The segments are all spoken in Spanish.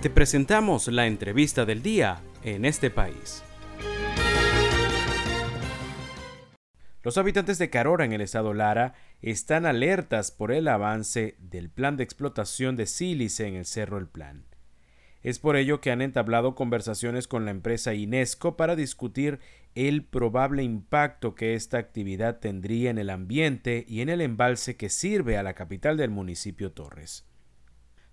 Te presentamos la entrevista del día en este país. Los habitantes de Carora en el estado Lara están alertas por el avance del plan de explotación de sílice en el Cerro El Plan. Es por ello que han entablado conversaciones con la empresa Inesco para discutir el probable impacto que esta actividad tendría en el ambiente y en el embalse que sirve a la capital del municipio Torres.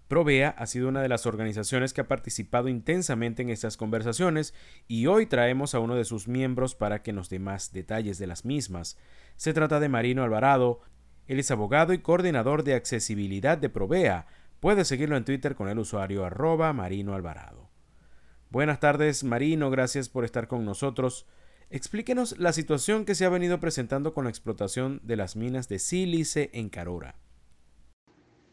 Provea ha sido una de las organizaciones que ha participado intensamente en estas conversaciones y hoy traemos a uno de sus miembros para que nos dé más detalles de las mismas. Se trata de Marino Alvarado, él es abogado y coordinador de accesibilidad de Provea. Puede seguirlo en Twitter con el usuario arroba Marino Alvarado. Buenas tardes Marino, gracias por estar con nosotros. Explíquenos la situación que se ha venido presentando con la explotación de las minas de sílice en Carora.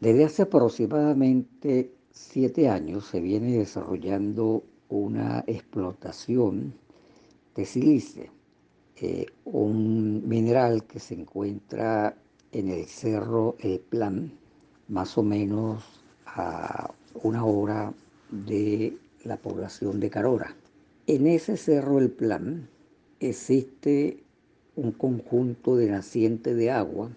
Desde hace aproximadamente siete años se viene desarrollando una explotación de sílice, eh, un mineral que se encuentra en el cerro El Plan, más o menos a una hora de la población de Carora. En ese cerro El Plan existe un conjunto de nacientes de agua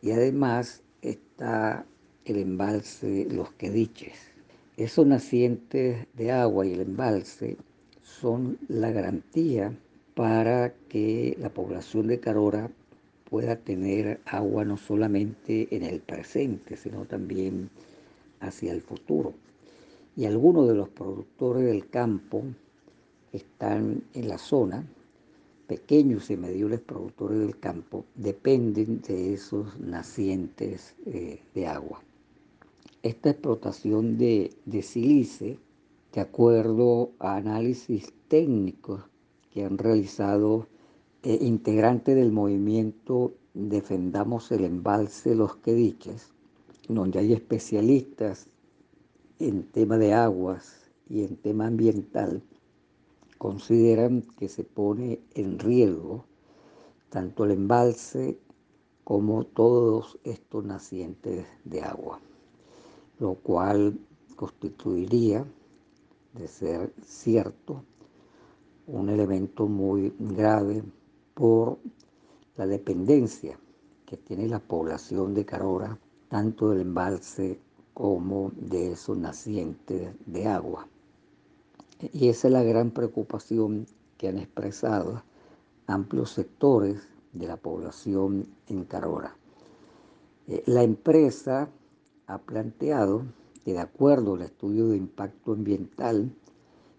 y además está el embalse Los Quediches. Esos nacientes de agua y el embalse son la garantía para que la población de Carora pueda tener agua no solamente en el presente, sino también hacia el futuro. Y algunos de los productores del campo están en la zona, pequeños y medibles productores del campo, dependen de esos nacientes eh, de agua esta explotación de, silice, de acuerdo a análisis técnicos que han realizado eh, integrantes del movimiento Defendamos el embalse Los Quediches, donde hay especialistas en tema de aguas y en tema ambiental, consideran que se pone en riesgo tanto el embalse como todos estos nacientes de agua lo cual constituiría, de ser cierto, un elemento muy grave por la dependencia que tiene la población de Carora, tanto del embalse como de esos nacientes de agua. Y esa es la gran preocupación que han expresado amplios sectores de la población en Carora. Eh, la empresa ha planteado que de acuerdo al estudio de impacto ambiental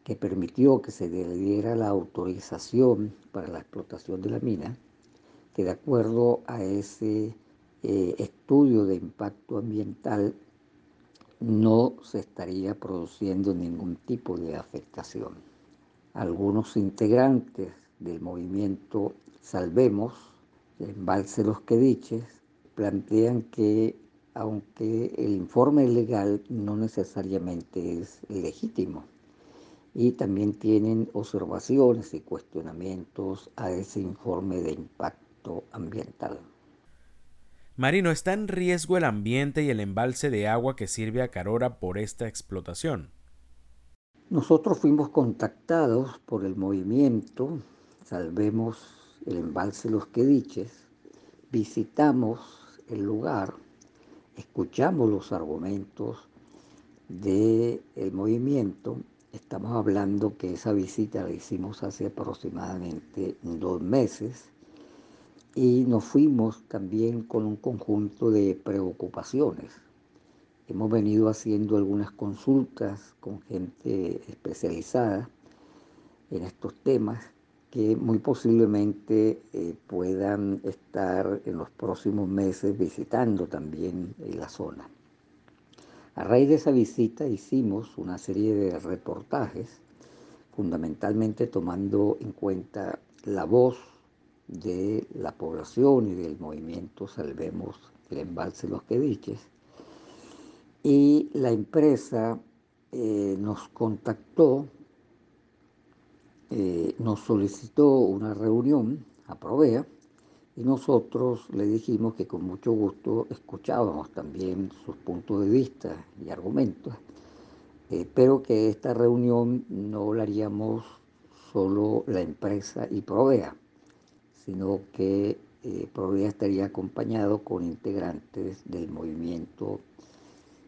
que permitió que se diera la autorización para la explotación de la mina, que de acuerdo a ese eh, estudio de impacto ambiental no se estaría produciendo ningún tipo de afectación. Algunos integrantes del movimiento Salvemos, el embalse Los Quediches, plantean que aunque el informe legal no necesariamente es legítimo. Y también tienen observaciones y cuestionamientos a ese informe de impacto ambiental. Marino, ¿está en riesgo el ambiente y el embalse de agua que sirve a Carora por esta explotación? Nosotros fuimos contactados por el movimiento Salvemos el embalse Los Quediches, visitamos el lugar escuchamos los argumentos del movimiento, estamos hablando que esa visita la hicimos hace aproximadamente dos meses y nos fuimos también con un conjunto de preocupaciones. Hemos venido haciendo algunas consultas con gente especializada en estos temas que muy posiblemente eh, puedan estar en los próximos meses visitando también eh, la zona. A raíz de esa visita hicimos una serie de reportajes, fundamentalmente tomando en cuenta la voz de la población y del movimiento Salvemos el embalse Los Quediches. Y la empresa eh, nos contactó eh, nos solicitó una reunión a Provea y nosotros le dijimos que con mucho gusto escuchábamos también sus puntos de vista y argumentos eh, pero que esta reunión no la haríamos solo la empresa y Provea, sino que eh, Provea estaría acompañado con integrantes del movimiento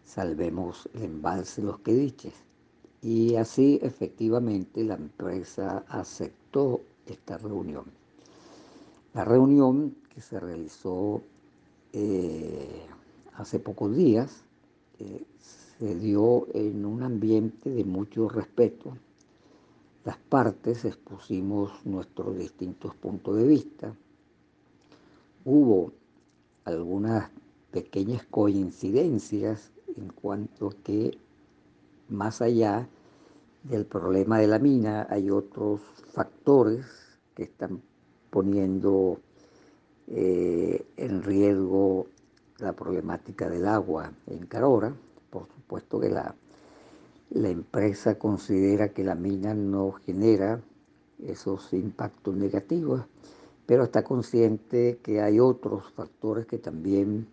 Salvemos el embalse Los Quediches. Y así efectivamente la empresa aceptó esta reunión. La reunión que se realizó eh, hace pocos días eh, se dio en un ambiente de mucho respeto. Las partes expusimos nuestros distintos puntos de vista. Hubo algunas pequeñas coincidencias en cuanto a que más allá del problema de la mina hay otros factores que están poniendo eh, en riesgo la problemática del agua en Carora. Por supuesto que la, la empresa considera que la mina no genera esos impactos negativos, pero está consciente que hay otros factores que también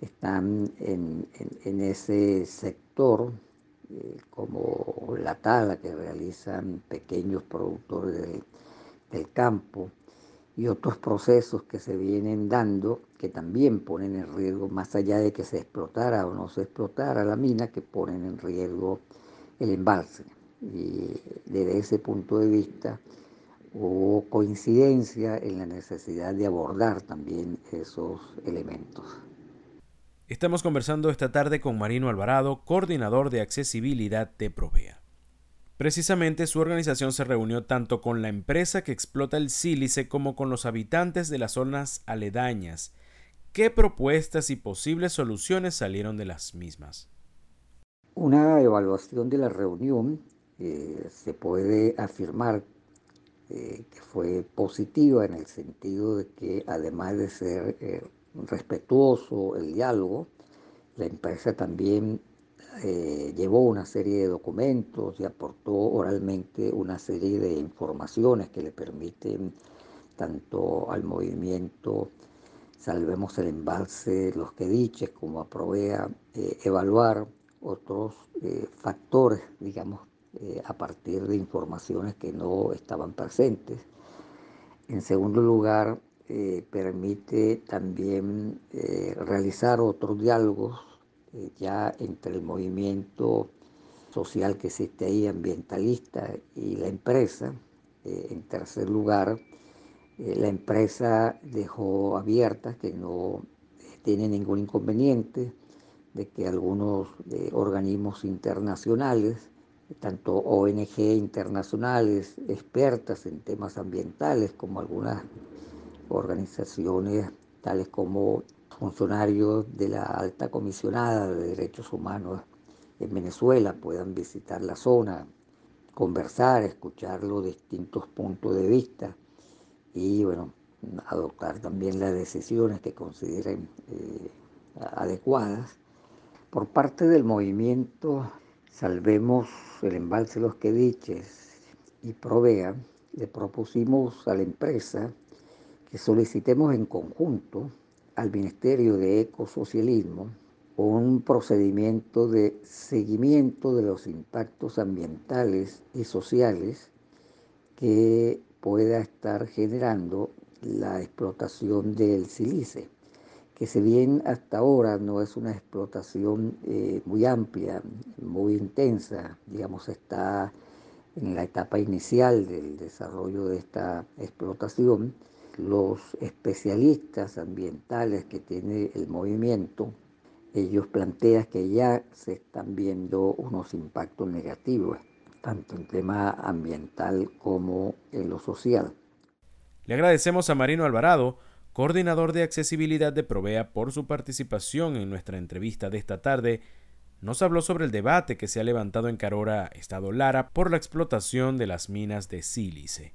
están en, ese sector, eh, como la tala que realizan pequeños productores del campo y otros procesos que se vienen dando que también ponen en riesgo, más allá de que se explotara o no se explotara la mina, que ponen en riesgo el embalse. Y desde ese punto de vista hubo coincidencia en la necesidad de abordar también esos elementos. Estamos conversando esta tarde con Marino Alvarado, coordinador de accesibilidad de Provea. Precisamente su organización se reunió tanto con la empresa que explota el sílice como con los habitantes de las zonas aledañas. ¿Qué propuestas y posibles soluciones salieron de las mismas? Una evaluación de la reunión eh, se puede afirmar eh, que fue positiva en el sentido de que además de ser eh, respetuoso el diálogo. La empresa también eh, llevó una serie de documentos y aportó oralmente una serie de informaciones que le permiten tanto al movimiento Salvemos el embalse, los que diches, como a Provea, eh, evaluar otros eh, factores, digamos, a partir de informaciones que no estaban presentes. En segundo lugar, eh, permite también eh, realizar otros diálogos eh, ya entre el movimiento social que existe ahí, ambientalista, y la empresa. en tercer lugar, la empresa dejó abierta que no tiene ningún inconveniente de que algunos organismos internacionales, tanto ONG internacionales, expertas en temas ambientales, como algunas organizaciones tales como funcionarios de la alta comisionada de derechos humanos en Venezuela puedan visitar la zona, conversar, escuchar los distintos puntos de vista y bueno, adoptar también las decisiones que consideren eh, adecuadas. Por parte del movimiento Salvemos el embalse Los Quediches y Provea, le propusimos a la empresa que solicitemos en conjunto al Ministerio de Ecosocialismo un procedimiento de seguimiento de los impactos ambientales y sociales que pueda estar generando la explotación del silice, que si bien hasta ahora no es una explotación eh, muy amplia, muy intensa, digamos, está en la etapa inicial del desarrollo de esta explotación, los especialistas ambientales que tiene el movimiento, ellos plantean que ya se están viendo unos impactos negativos, tanto en tema ambiental como en lo social. Le agradecemos a Marino Alvarado, coordinador de accesibilidad de Provea, por su participación en nuestra entrevista de esta tarde. Nos habló sobre el debate que se ha levantado en Carora, Estado Lara, por la explotación de las minas de sílice.